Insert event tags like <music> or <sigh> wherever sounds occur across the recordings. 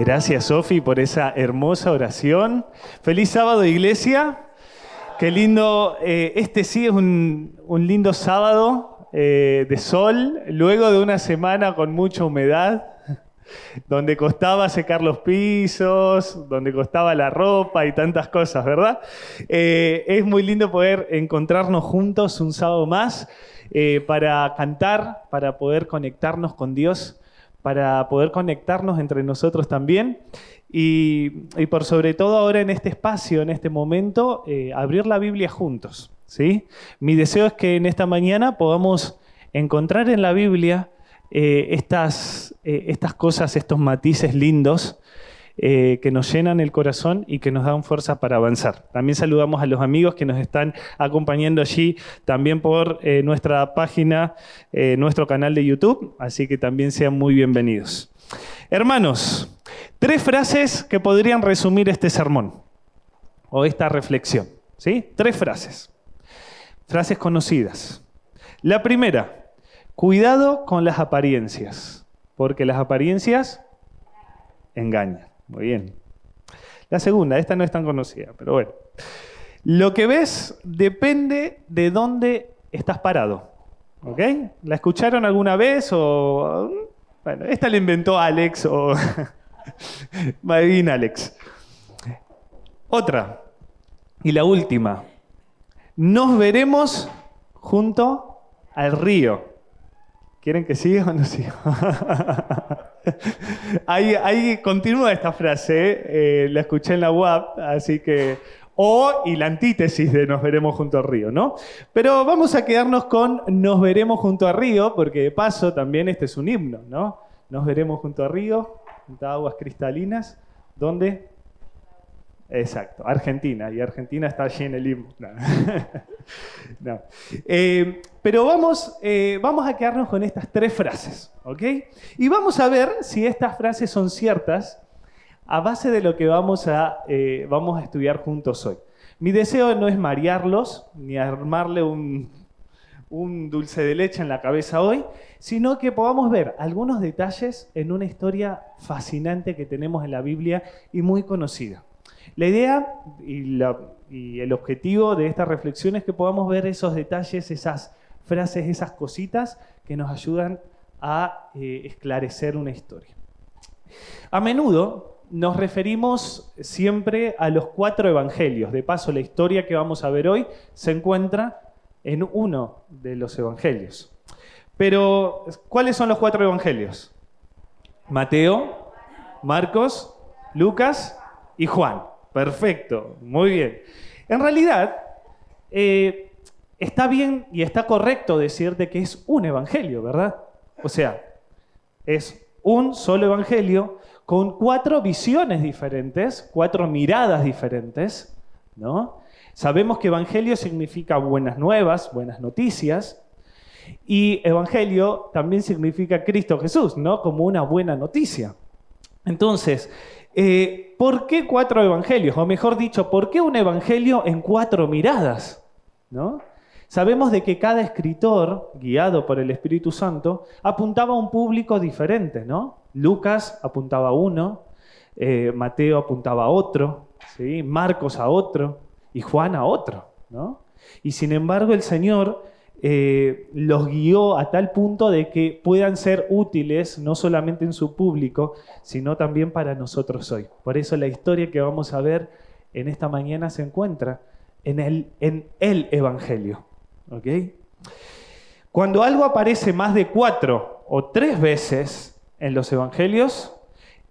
Gracias, Sofi, por esa hermosa oración. Feliz sábado, iglesia. Qué lindo. eh, este sí es un, un lindo sábado eh, de sol, luego de una semana con mucha humedad, donde costaba secar los pisos, donde costaba la ropa y tantas cosas, ¿verdad? Eh, es muy lindo poder encontrarnos juntos un sábado más para cantar, para poder conectarnos con Dios para poder conectarnos entre nosotros también y, por sobre todo ahora en este espacio, en este momento, eh, abrir la Biblia juntos. ¿sí? Mi deseo es que en esta mañana podamos encontrar en la Biblia eh, estas, eh, estas cosas, estos matices lindos eh, que nos llenan el corazón y que nos dan fuerza para avanzar. También saludamos a los amigos que nos están acompañando allí, también por eh, nuestra página, eh, nuestro canal de YouTube, así que también sean muy bienvenidos. Hermanos, tres frases que podrían resumir este sermón o esta reflexión. ¿sí? Tres frases. Frases conocidas. La primera, cuidado con las apariencias, porque las apariencias engañan. Muy bien. La segunda, esta no es tan conocida, pero bueno. Lo que ves depende de dónde estás parado. ¿Ok? ¿La escucharon alguna vez o... Bueno, esta la inventó Alex o... <laughs> Madin Alex. Otra. Y la última. Nos veremos junto al río. ¿Quieren que siga o no siga? <laughs> ahí, continúa esta frase, ¿eh? Eh, la escuché en la web, así que... O y la antítesis de nos veremos junto al río, ¿no? Pero vamos a quedarnos con nos veremos junto al río, porque de paso también este es un himno, ¿no? Nos veremos junto al río, junto a aguas cristalinas, ¿dónde? Exacto, Argentina, y Argentina está allí en el. Eh, pero vamos, eh, vamos a quedarnos con estas tres frases, ¿ok? Y vamos a ver si estas frases son ciertas a base de lo que vamos a, eh, vamos a estudiar juntos hoy. Mi deseo no es marearlos, ni armarle un, un dulce de leche en la cabeza hoy, sino que podamos ver algunos detalles en una historia fascinante que tenemos en la Biblia y muy conocida. La idea y, el objetivo de esta reflexión es que podamos ver esos detalles, esas frases, esas cositas que nos ayudan a eh, esclarecer una historia. A menudo nos referimos siempre a los cuatro evangelios. De paso, la historia que vamos a ver hoy se encuentra en uno de los evangelios. Pero, ¿cuáles son los cuatro evangelios? Mateo, Marcos, Lucas y Juan. Perfecto, muy bien. En realidad, eh, está bien y está correcto decirte que es un evangelio, ¿verdad? O sea, es un solo evangelio con cuatro visiones diferentes, cuatro miradas diferentes, ¿no? Sabemos que evangelio significa buenas nuevas, buenas noticias, y evangelio también significa Cristo Jesús, ¿no? Como una buena noticia. Entonces, eh, ¿por qué cuatro evangelios? O mejor dicho, ¿por qué un evangelio en cuatro miradas? ¿No? Sabemos de que cada escritor, guiado por el Espíritu Santo, apuntaba a un público diferente, ¿no? Lucas apuntaba a uno, eh, Mateo apuntaba a otro, ¿sí? Marcos a otro y Juan a otro, ¿no? Y sin embargo el Señor eh, los guió a tal punto de que puedan ser útiles no solamente en su público, sino también para nosotros hoy. Por eso la historia que vamos a ver en esta mañana se encuentra en el, en el Evangelio. ¿okay? Cuando algo aparece más de cuatro o tres veces en los Evangelios,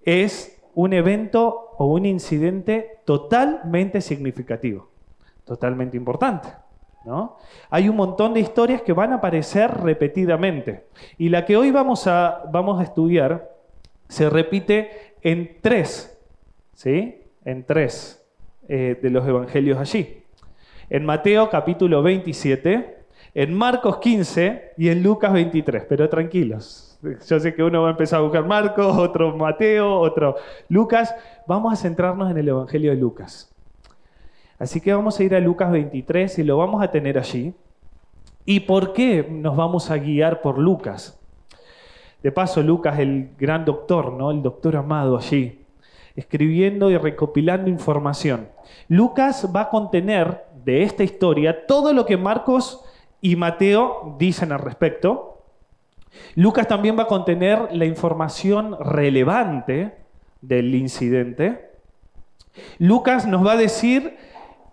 es un evento o un incidente totalmente significativo, totalmente importante. ¿No? Hay un montón de historias que van a aparecer repetidamente. Y la que hoy vamos a, vamos a estudiar se repite en tres, ¿sí? En tres eh, de los evangelios allí. En Mateo capítulo 27, en Marcos 15 y en Lucas 23. Pero tranquilos, yo sé que uno va a empezar a buscar Marcos, otro Mateo, otro Lucas. Vamos a centrarnos en el evangelio de Lucas. Así que vamos a ir a Lucas 23 y lo vamos a tener allí. ¿Y por qué nos vamos a guiar por Lucas? De paso, Lucas, el gran doctor, ¿no? El doctor amado allí. escribiendo y recopilando información. Lucas va a contener de esta historia todo lo que Marcos y Mateo dicen al respecto. Lucas también va a contener la información relevante del incidente. Lucas nos va a decir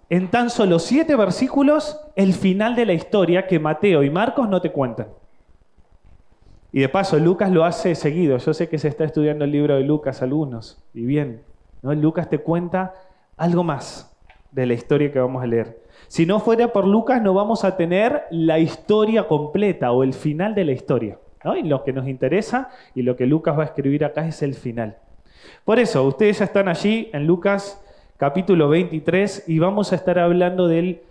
en tan solo siete versículos el final de la historia que Mateo y Marcos no te cuentan. Y de paso, Lucas lo hace seguido. Yo sé que se está estudiando el libro de Lucas algunos. Y bien, ¿no? Lucas te cuenta algo más de la historia que vamos a leer. Si no fuera por Lucas, no vamos a tener la historia completa o el final de la historia. Y lo que nos interesa y lo que Lucas va a escribir acá es el final. Por eso, ustedes ya están allí en Lucas capítulo 23 y vamos a estar hablando de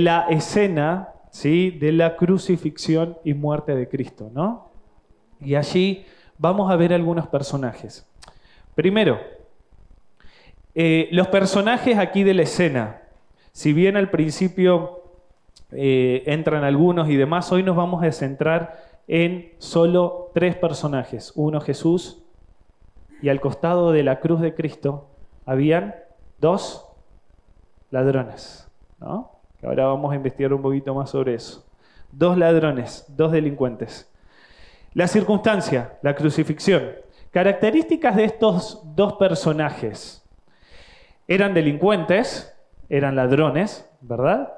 la escena ¿sí? de la crucifixión y muerte de Cristo. ¿no? Y allí vamos a ver algunos personajes. Primero, eh, los personajes aquí de la escena. Si bien al principio eh, entran algunos y demás, hoy nos vamos a centrar en solo tres personajes. Uno Jesús y al costado de la cruz de Cristo habían dos ladrones. ¿no? ahora vamos a investigar un poquito más sobre eso. Dos ladrones, dos delincuentes. La circunstancia, la crucifixión. Características de estos dos personajes. Eran delincuentes, eran ladrones, ¿verdad?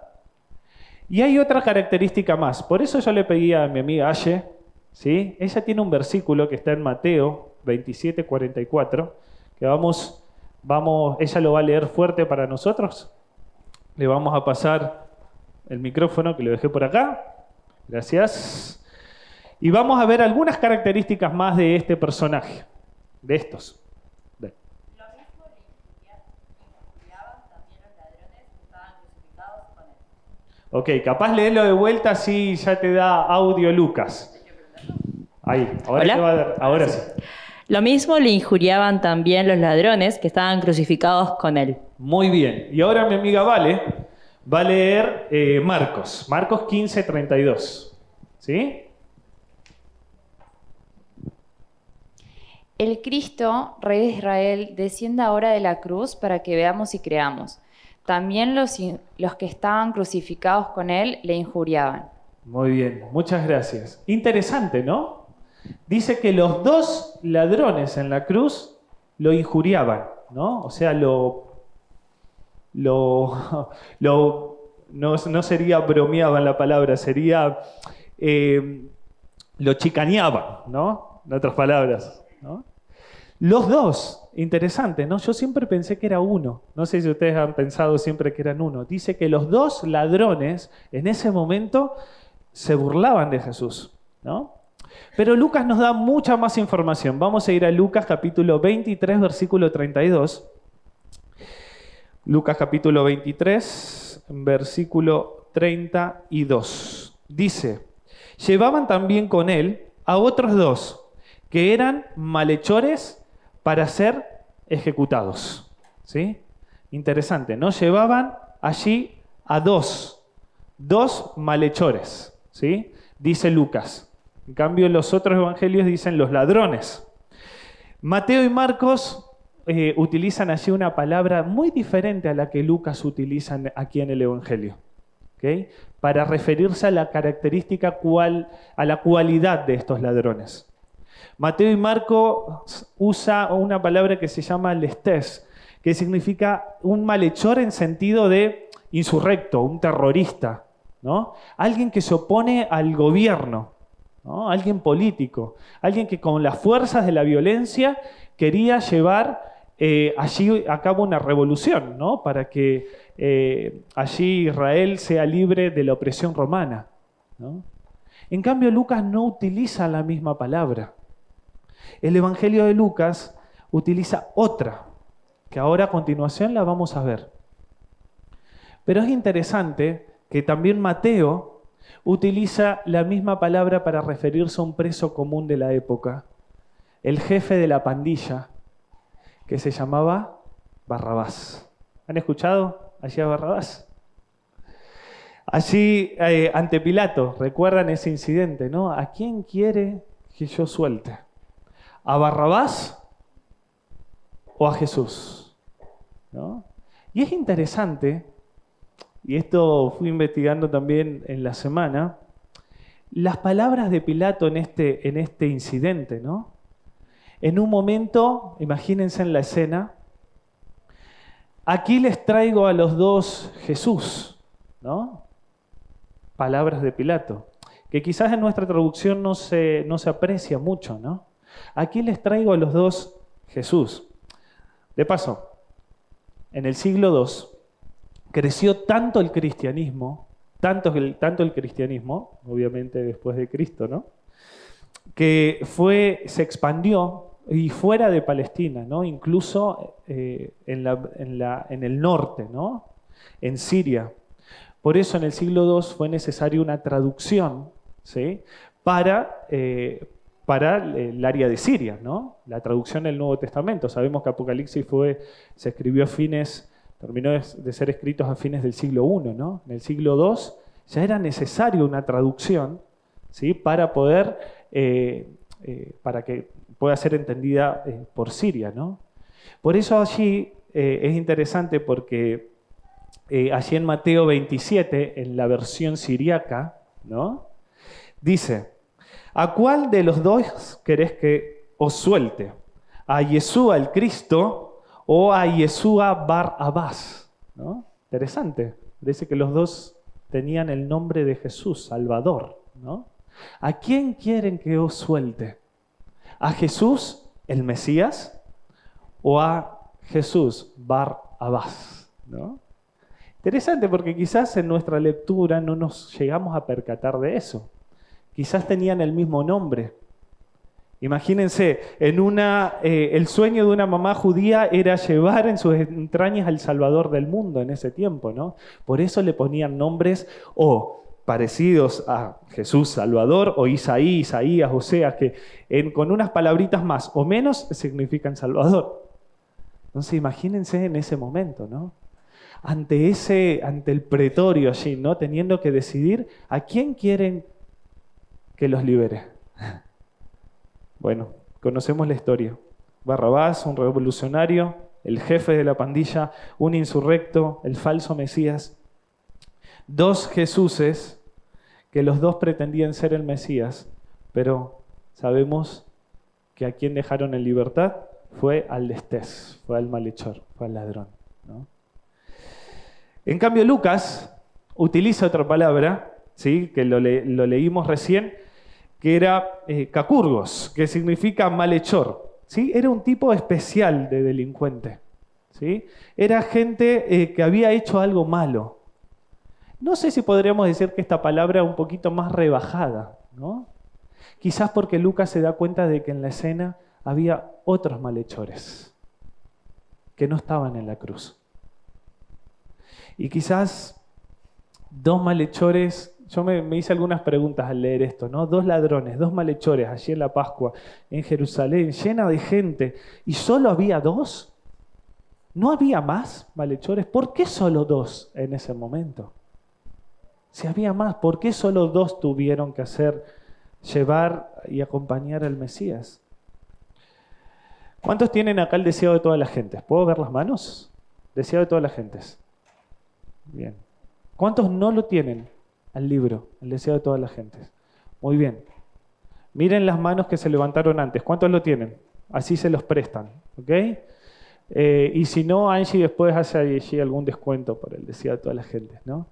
Y hay otra característica más. Por eso yo le pedí a mi amiga Aye, ¿sí? ella tiene un versículo que está en Mateo 27, 44, que vamos Vamos, ella lo va a leer fuerte para nosotros. Le vamos a pasar el micrófono que lo dejé por acá. Gracias. Y vamos a ver algunas características más de este personaje, de estos. Ok, capaz leerlo de vuelta así ya te da audio Lucas. Ahí, ahora, va a dar, ahora sí. Lo mismo le injuriaban también los ladrones que estaban crucificados con él. Muy bien. Y ahora mi amiga Vale va a leer eh, Marcos, Marcos 15, 32. ¿Sí? El Cristo, Rey de Israel, desciende ahora de la cruz para que veamos y creamos. También los, los que estaban crucificados con él le injuriaban. Muy bien, muchas gracias. Interesante, ¿no? Dice que los dos ladrones en la cruz lo injuriaban, ¿no? O sea, lo, lo, <laughs> no, sería bromeaban la palabra, sería eh, lo chicaneaban, ¿no? En otras palabras, ¿no? Los dos, interesante, ¿no? Yo siempre pensé que era uno. No sé si ustedes han pensado siempre que eran uno. Dice que los dos ladrones en ese momento se burlaban de Jesús, ¿no? Pero Lucas nos da mucha más información. Vamos a ir a Lucas capítulo 23, versículo 32. Lucas capítulo 23, versículo 32. Dice, llevaban también con él a otros dos que eran malhechores para ser ejecutados. ¿Sí? Interesante, ¿no? Llevaban allí a dos, dos malhechores, ¿sí? Dice Lucas. En cambio, los otros evangelios dicen los ladrones. Mateo y Marcos eh, utilizan allí una palabra muy diferente a la que Lucas utiliza aquí en el Evangelio, para referirse a la característica cual, a la cualidad de estos ladrones. Mateo y Marcos usa una palabra que se llama lestés, que significa un malhechor en sentido de insurrecto, un terrorista, ¿no? alguien que se opone al gobierno alguien político, alguien que con las fuerzas de la violencia quería llevar eh, allí a cabo una revolución, ¿no? para que eh, allí Israel sea libre de la opresión romana. En cambio, Lucas no utiliza la misma palabra. El Evangelio de Lucas utiliza otra, que ahora a continuación la vamos a ver. Pero es interesante que también Mateo utiliza la misma palabra para referirse a un preso común de la época, el jefe de la pandilla, que se llamaba Barrabás. ¿Han escuchado allí a Barrabás? Allí eh, ante Pilato, recuerdan ese incidente, ¿no? ¿A quién quiere que yo suelte? ¿A Barrabás o a Jesús? ¿No? Y es interesante, y esto fui investigando también en la semana, las palabras de Pilato en este, en este incidente, ¿no? En un momento, imagínense en la escena, aquí les traigo a los dos Jesús, ¿no? Palabras de Pilato, que quizás en nuestra traducción no se, no se aprecia mucho, ¿no? Aquí les traigo a los dos Jesús. De paso, en el siglo II creció tanto el cristianismo, tanto el, cristianismo, obviamente después de Cristo, ¿no? Que fue, se expandió y fuera de Palestina, ¿no? incluso eh, en, en, el norte, ¿no? en Siria. Por eso en el siglo II fue necesaria una traducción ¿sí? para, eh, para el área de Siria, ¿no? la traducción del Nuevo Testamento. Sabemos que Apocalipsis fue, se escribió a fines, terminó de ser escritos a fines del siglo I. ¿no? En el siglo II ya era necesaria una traducción ¿sí? para poder, eh, para que pueda ser entendida eh, por Siria. ¿no? Por eso allí eh, es interesante porque eh, allí en Mateo 27, en la versión siriaca, ¿no? dice, ¿a cuál de los dos querés que os suelte? ¿A Yeshua el Cristo o a Yeshua Bar Abbas? ¿no? Interesante. Dice que los dos tenían el nombre de Jesús, Salvador. ¿no? ¿A quién quieren que os suelte? ¿A Jesús, el Mesías, o a Jesús, Bar Abbas? ¿no? Interesante porque quizás en nuestra lectura no nos llegamos a percatar de eso. Quizás tenían el mismo nombre. Imagínense, en una, eh, el sueño de una mamá judía era llevar en sus entrañas al Salvador del mundo en ese tiempo, ¿no? Por eso le ponían nombres o parecidos a Jesús Salvador o Isaí, Isaías, Oseas, que con unas palabritas más o menos significan Salvador. Entonces imagínense en ese momento, ¿no? Ante, ese, ante el pretorio allí, ¿no? Teniendo que decidir a quién quieren que los libere. Bueno, conocemos la historia. Barrabás, un revolucionario, el jefe de la pandilla, un insurrecto, el falso Mesías, dos Jesuses que los dos pretendían ser el Mesías, pero sabemos que a quien dejaron en libertad fue al destés, fue al malhechor, fue al ladrón. En cambio, Lucas utiliza otra palabra, ¿sí? que lo, leímos recién, que era eh, cacurgos, que significa malhechor. ¿sí? Era un tipo especial de delincuente. ¿sí? Era gente eh, que había hecho algo malo. No sé si podríamos decir que esta palabra es un poquito más rebajada, ¿no? Quizás porque Lucas se da cuenta de que en la escena había otros malhechores que no estaban en la cruz. Y quizás dos malhechores, yo me, hice algunas preguntas al leer esto, ¿no? Dos ladrones, dos malhechores allí en la Pascua, en Jerusalén, llena de gente, y solo había dos. ¿No había más malhechores? ¿Por qué solo dos en ese momento? Si había más, ¿por qué solo dos tuvieron que hacer, llevar y acompañar al Mesías? ¿Cuántos tienen acá el deseo de todas las gentes? ¿Puedo ver las manos? Deseo de todas las gentes. Bien. ¿Cuántos no lo tienen al libro, el deseo de todas las gentes? Muy bien. Miren las manos que se levantaron antes. ¿Cuántos lo tienen? Así se los prestan. ¿Ok? Eh, y si no, Angie después hace allí algún descuento por el deseo de todas las gentes. ¿no?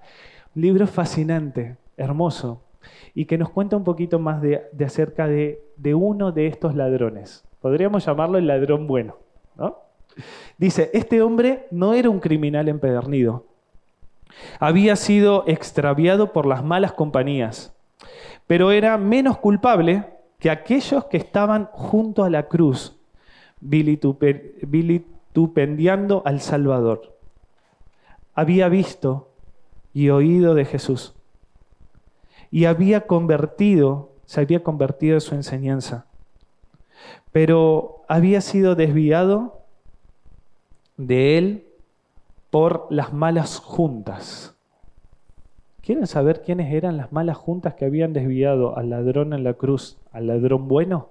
libro fascinante, hermoso, y que nos cuenta un poquito más de, acerca de, de, uno de estos ladrones. Podríamos llamarlo el ladrón bueno. ¿no? Dice, este hombre no era un criminal empedernido. Había sido extraviado por las malas compañías, pero era menos culpable que aquellos que estaban junto a la cruz, vitupendiando al Salvador. Había visto y oído de Jesús. Y había convertido, se había convertido en su enseñanza. Pero había sido desviado de él por las malas juntas. ¿Quieren saber quiénes eran las malas juntas que habían desviado al ladrón en la cruz, al ladrón bueno?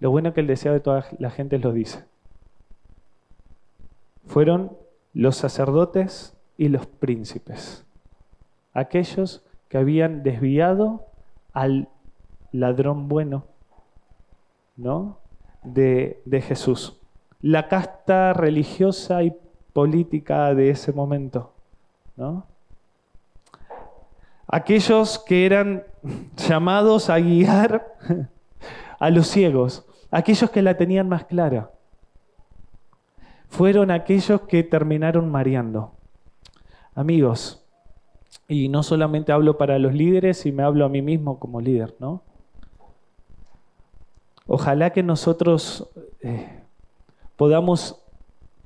Lo bueno que el deseo de toda la gente lo dice. Fueron los sacerdotes y los príncipes, aquellos que habían desviado al ladrón bueno, ¿no? De, de Jesús. La casta religiosa y política de ese momento, ¿no? Aquellos que eran llamados a guiar a los ciegos, aquellos que la tenían más clara, fueron aquellos que terminaron mareando. Amigos, y no solamente hablo para los líderes y me hablo a mí mismo como líder, ¿no? Ojalá que nosotros eh, podamos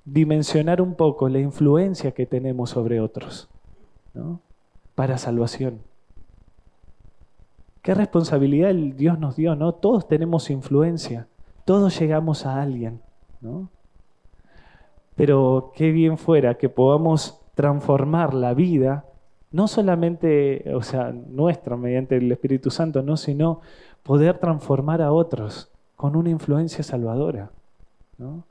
dimensionar un poco la influencia que tenemos sobre otros, ¿no? Para salvación. Qué responsabilidad Dios nos dio, ¿no? Todos tenemos influencia, todos llegamos a alguien, ¿no? Pero qué bien fuera que podamos transformar la vida, no solamente, o sea, nuestra mediante el Espíritu Santo, no, sino poder transformar a otros con una influencia salvadora, ¿no?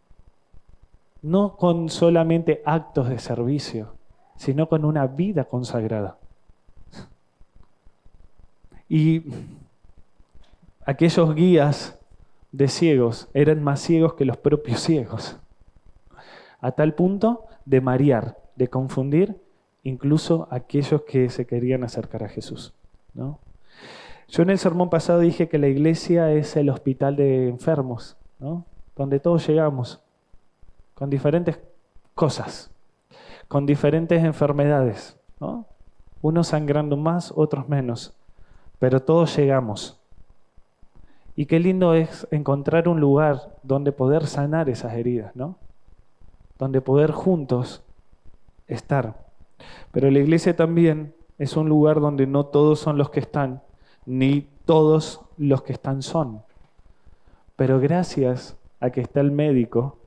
No con solamente actos de servicio, sino con una vida consagrada. Y aquellos guías de ciegos eran más ciegos que los propios ciegos, a tal punto de marear, de confundir incluso aquellos que se querían acercar a Jesús. ¿no? Yo en el sermón pasado dije que la iglesia es el hospital de enfermos, donde todos llegamos con diferentes cosas, con diferentes enfermedades, ¿no? unos sangrando más, otros menos pero todos llegamos. Y qué lindo es encontrar un lugar donde poder sanar esas heridas, ¿no? Donde poder juntos estar. Pero la iglesia también es un lugar donde no todos son los que están, ni todos los que están son. Pero gracias a que está el médico,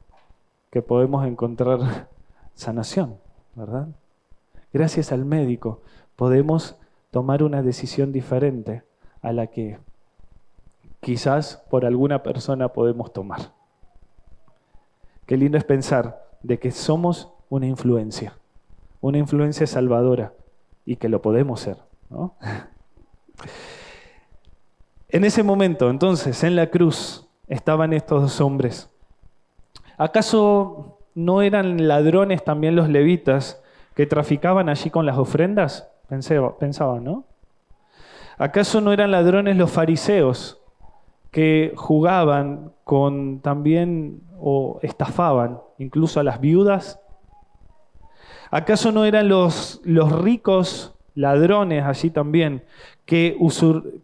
que podemos encontrar <laughs> sanación, ¿verdad? Gracias al médico podemos tomar una decisión diferente a la que quizás por alguna persona podemos tomar. Qué lindo es pensar de que somos una influencia, una influencia salvadora y que lo podemos ser. <laughs> En ese momento, entonces, en la cruz estaban estos dos hombres. ¿Acaso no eran ladrones también los levitas que traficaban allí con las ofrendas? Pensaba, ¿no? ¿Acaso no eran ladrones los fariseos que jugaban con también o estafaban incluso a las viudas? ¿Acaso no eran los, los ricos ladrones allí también que,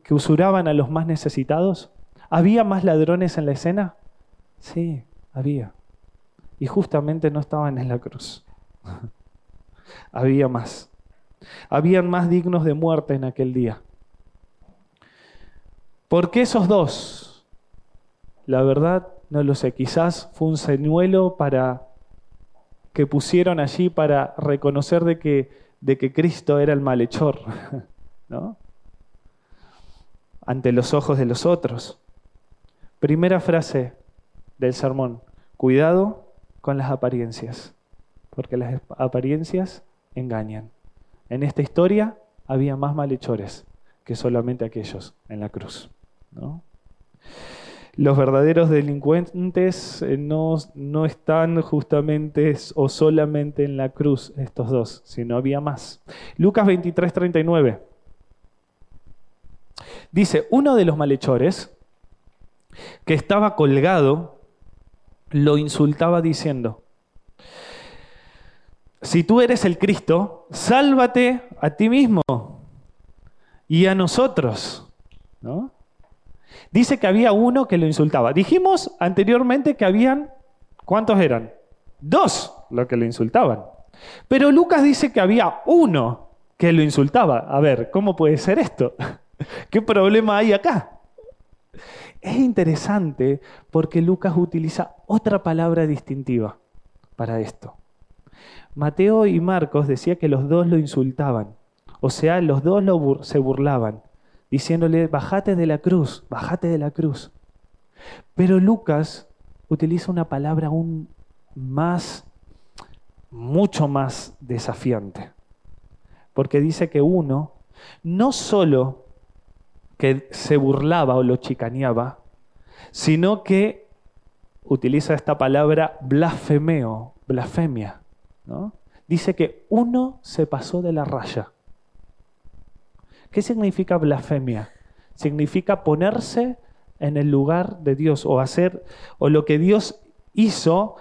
que usuraban a los más necesitados? ¿Había más ladrones en la escena? Sí, había. Y justamente no estaban en la cruz. <laughs> había más. Habían más dignos de muerte en aquel día. ¿Por qué esos dos? La verdad, no lo sé. Quizás fue un señuelo para que pusieron allí para reconocer de que, de que Cristo era el malhechor, <laughs> ¿no? Ante los ojos de los otros. Primera frase del sermón. Cuidado con las apariencias, porque las apariencias engañan. En esta historia había más malhechores que solamente aquellos en la cruz. Los verdaderos delincuentes eh, no, no están justamente o solamente en la cruz, estos dos, sino había más. Lucas 23, 39. Dice, uno de los malhechores que estaba colgado lo insultaba diciendo, si tú eres el Cristo, sálvate a ti mismo y a nosotros. ¿no? Dice que había uno que lo insultaba. Dijimos anteriormente que habían, ¿cuántos eran? Dos los que lo insultaban. Pero Lucas dice que había uno que lo insultaba. A ver, ¿cómo puede ser esto? <laughs> ¿Qué problema hay acá? Es interesante porque Lucas utiliza otra palabra distintiva para esto. Mateo y Marcos decía que los dos lo insultaban, o sea, los dos se burlaban, diciéndole, bájate de la cruz, bájate de la cruz. Pero Lucas utiliza una palabra aún más, mucho más desafiante. Porque dice que uno no solo que se burlaba o lo chicaneaba, sino que utiliza esta palabra blasfemeo, blasfemia. Dice que uno se pasó de la raya. ¿Qué significa blasfemia? Significa ponerse en el lugar de Dios o hacer, o lo que Dios hizo,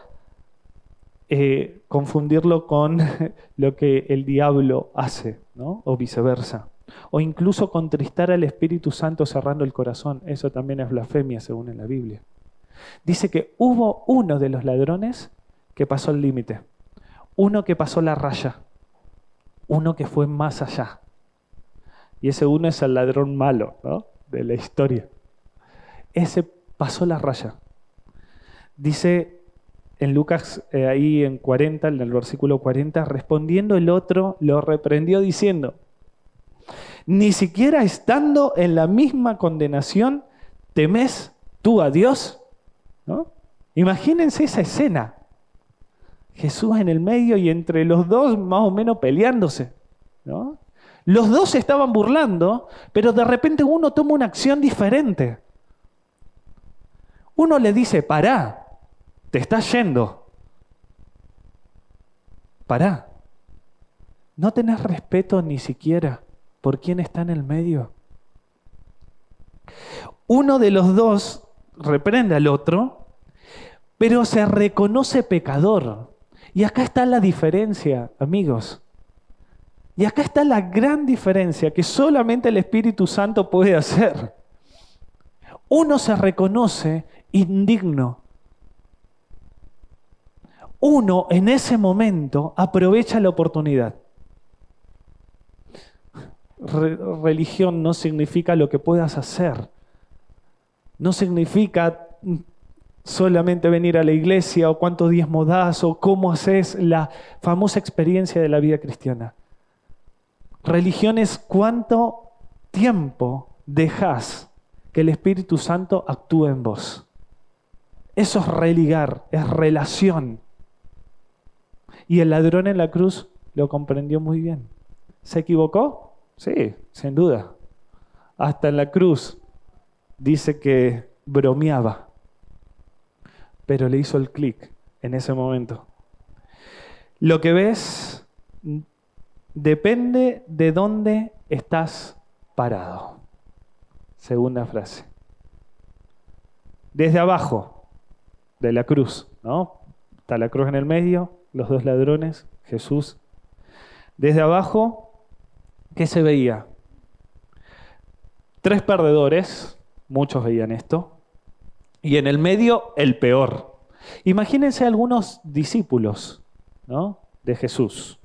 eh, confundirlo con <laughs> lo que el diablo hace, ¿no? o viceversa. O incluso contristar al Espíritu Santo cerrando el corazón. Eso también es blasfemia según en la Biblia. Dice que hubo uno de los ladrones que pasó el límite, uno que pasó la raya, uno que fue más allá. Y ese uno es el ladrón malo ¿no? de la historia. Ese pasó la raya. Dice en Lucas, eh, ahí en 40, en el versículo 40, respondiendo el otro, lo reprendió diciendo, ni siquiera estando en la misma condenación, temes tú a Dios. ¿No? Imagínense esa escena. Jesús en el medio y entre los dos más o menos peleándose. ¿no? Los dos se estaban burlando, pero de repente uno toma una acción diferente. Uno le dice, pará, te estás yendo. Pará. No tenés respeto ni siquiera por quién está en el medio. Uno de los dos reprende al otro, pero se reconoce pecador. Y acá está la diferencia, amigos. Y acá está la gran diferencia que solamente el Espíritu Santo puede hacer. Uno se reconoce indigno. Uno en ese momento aprovecha la oportunidad religión no significa lo que puedas hacer. No significa solamente venir a la iglesia o cuántos diezmos das o cómo haces la famosa experiencia de la vida cristiana. Religión es cuánto tiempo dejas que el Espíritu Santo actúe en vos. Eso es religar, es relación. Y el ladrón en la cruz lo comprendió muy bien. ¿Se equivocó? Sí, sin duda. Hasta en la cruz dice que bromeaba, pero le hizo el clic en ese momento. Lo que ves depende de dónde estás parado. Segunda frase. Desde abajo de la cruz, ¿no? Está la cruz en el medio, los dos ladrones, Jesús. Desde abajo ¿qué se veía? Tres perdedores, muchos veían esto, y en el medio el peor. Imagínense algunos discípulos ¿no? de Jesús,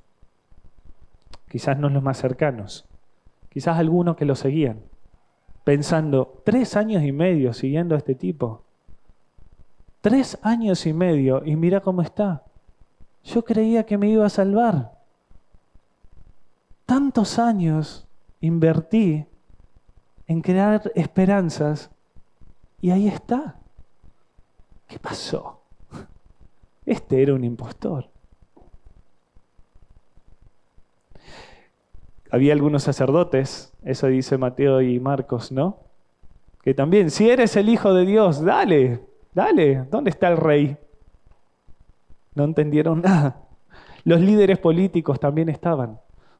quizás no los más cercanos, quizás algunos que lo seguían, pensando, tres años y medio siguiendo a este tipo, tres años y medio y mira cómo está. Yo creía que me iba a salvar tantos años invertí en crear esperanzas y ahí está. ¿Qué pasó? <laughs> Este era un impostor. Había algunos sacerdotes, eso dice Mateo y Marcos, ¿no? Que también, si eres el Hijo de Dios, dale, dale, ¿dónde está el rey? No entendieron <laughs> nada. Los líderes políticos también estaban.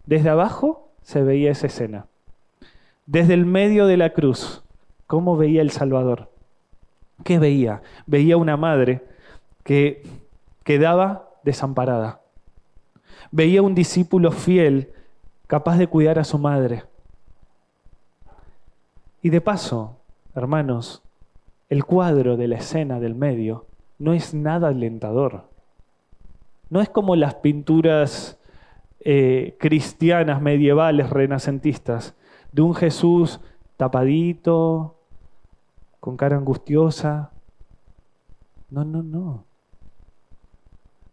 Desde abajo se veía esa escena. Desde el medio de la cruz, ¿cómo veía el Salvador? ¿Qué veía? Veía una madre que quedaba desamparada. Veía un discípulo fiel, capaz de cuidar a su madre. Y de paso, hermanos, el cuadro de la escena del medio no es nada alentador. No es como las pinturas eh, cristianas, medievales, renacentistas, de un Jesús tapadito, con cara angustiosa. No, no, no.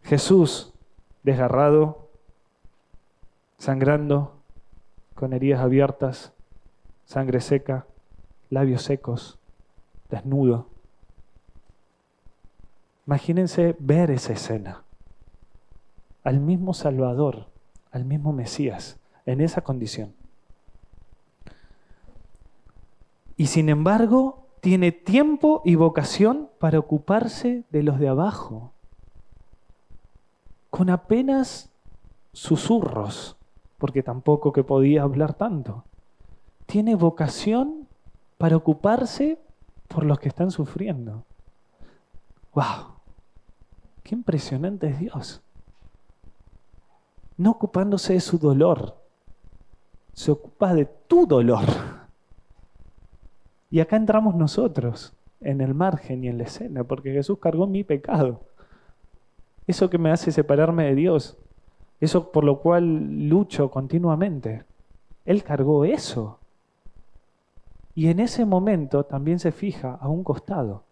Jesús desgarrado, sangrando, con heridas abiertas, sangre seca, labios secos, desnudo, Imagínense ver esa escena. Al mismo Salvador, al mismo Mesías, en esa condición. Y sin embargo, tiene tiempo y vocación para ocuparse de los de abajo, con apenas susurros, porque tampoco que podía hablar tanto. Tiene vocación para ocuparse por los que están sufriendo. ¡Wow! ¡Qué impresionante es Dios! No ocupándose de su dolor, se ocupa de tu dolor. Y acá entramos nosotros, en el margen y en la escena, porque Jesús cargó mi pecado. Eso que me hace separarme de Dios, eso por lo cual lucho continuamente. Él cargó eso. Y en ese momento también se fija a un costado.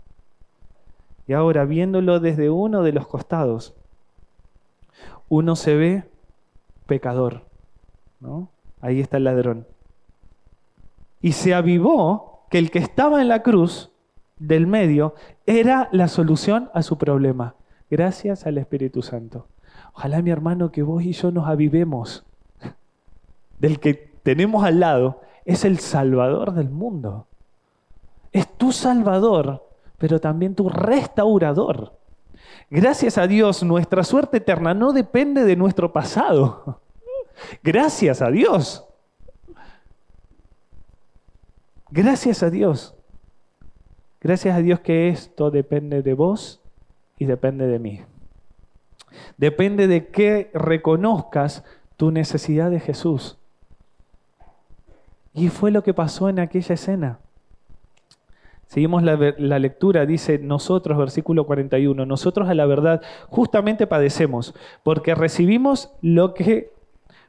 Y ahora, viéndolo desde uno de los costados, uno se ve pecador. ¿no? Ahí está el ladrón. Y se avivó que el que estaba en la cruz del medio era la solución a su problema, gracias al Espíritu Santo. Ojalá mi hermano que vos y yo nos avivemos del que tenemos al lado, es el Salvador del mundo. Es tu Salvador, pero también tu restaurador. Gracias a Dios, nuestra suerte eterna no depende de nuestro pasado. Gracias a Dios. Gracias a Dios. Gracias a Dios que esto depende de vos y depende de mí. Depende de que reconozcas tu necesidad de Jesús. Y fue lo que pasó en aquella escena. Seguimos la, lectura, dice nosotros, versículo 41, nosotros a la verdad justamente padecemos, porque recibimos lo que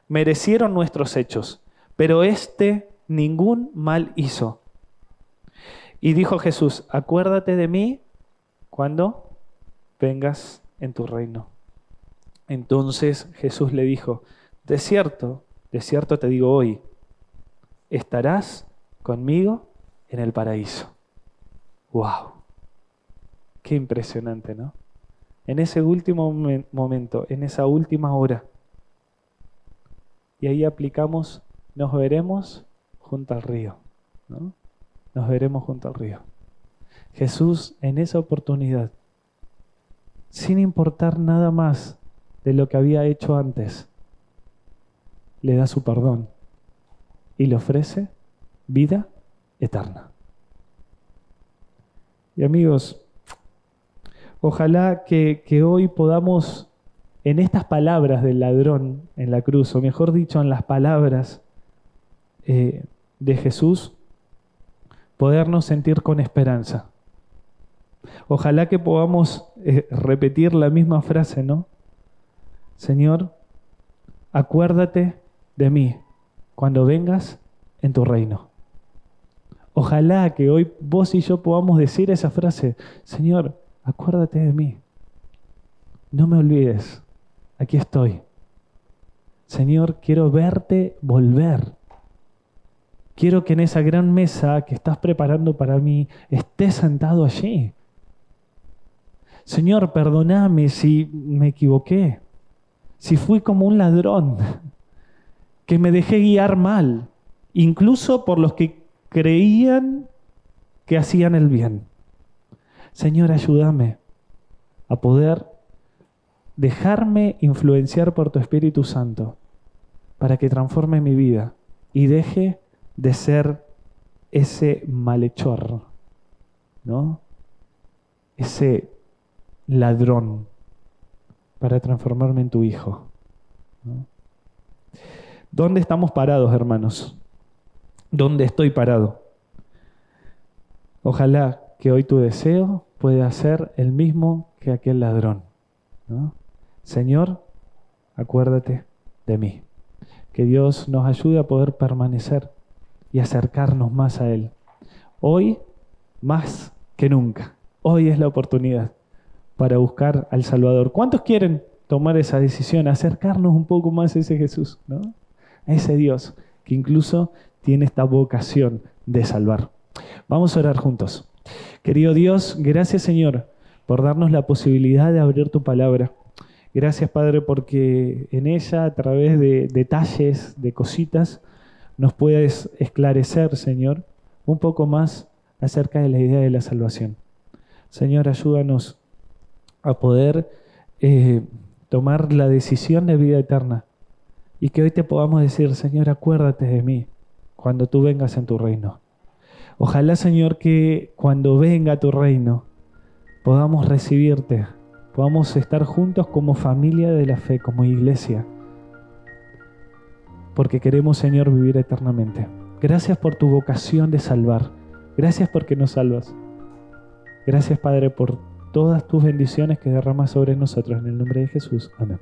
merecieron nuestros hechos, pero este ningún mal hizo. Y dijo Jesús, acuérdate de mí cuando vengas en tu reino. Entonces Jesús le dijo, de cierto, de cierto te digo hoy, estarás conmigo en el paraíso. ¡Wow! Qué impresionante, ¿no? En ese último momento, en esa última hora. Y ahí aplicamos, nos veremos junto al río. ¿no? Nos veremos junto al río. Jesús en esa oportunidad, sin importar nada más de lo que había hecho antes, le da su perdón y le ofrece vida eterna. Y amigos, ojalá que, hoy podamos, en estas palabras del ladrón en la cruz, o mejor dicho, en las palabras eh, de Jesús, podernos sentir con esperanza. Ojalá que podamos eh, repetir la misma frase, ¿no? Señor, acuérdate de mí cuando vengas en tu reino. Ojalá que hoy vos y yo podamos decir esa frase, Señor, acuérdate de mí. No me olvides, aquí estoy. Señor, quiero verte volver. Quiero que en esa gran mesa que estás preparando para mí estés sentado allí. Señor, perdóname si me equivoqué, si fui como un ladrón, que me dejé guiar mal, incluso por los que creían que hacían el bien. Señor, ayúdame a poder dejarme influenciar por tu Espíritu Santo para que transforme mi vida y deje de ser ese malhechor, ¿no? Ese ladrón para transformarme en tu hijo. ¿Dónde estamos parados, hermanos? ¿Dónde estoy parado? Ojalá que hoy tu deseo pueda ser el mismo que aquel ladrón. Señor, acuérdate de mí. Que Dios nos ayude a poder permanecer y acercarnos más a Él. Hoy, más que nunca, hoy es la oportunidad para buscar al Salvador. ¿Cuántos quieren tomar esa decisión, acercarnos un poco más a ese Jesús, ¿no? a ese Dios que incluso tiene esta vocación de salvar? Vamos a orar juntos. Querido Dios, gracias Señor por darnos la posibilidad de abrir tu palabra. Gracias, Padre, porque en ella, a través de detalles, de cositas, nos puedes esclarecer, Señor, un poco más acerca de la idea de la salvación. Señor, ayúdanos a poder eh, tomar la decisión de vida eterna y que hoy te podamos decir, Señor, acuérdate de mí cuando tú vengas en tu reino. Ojalá, Señor, que cuando venga tu reino podamos recibirte, podamos estar juntos como familia de la fe, como iglesia, porque queremos, Señor, vivir eternamente. Gracias por tu vocación de salvar. Gracias porque nos salvas. Gracias, Padre, por todas tus bendiciones que derramas sobre nosotros. En el nombre de Jesús. Amén.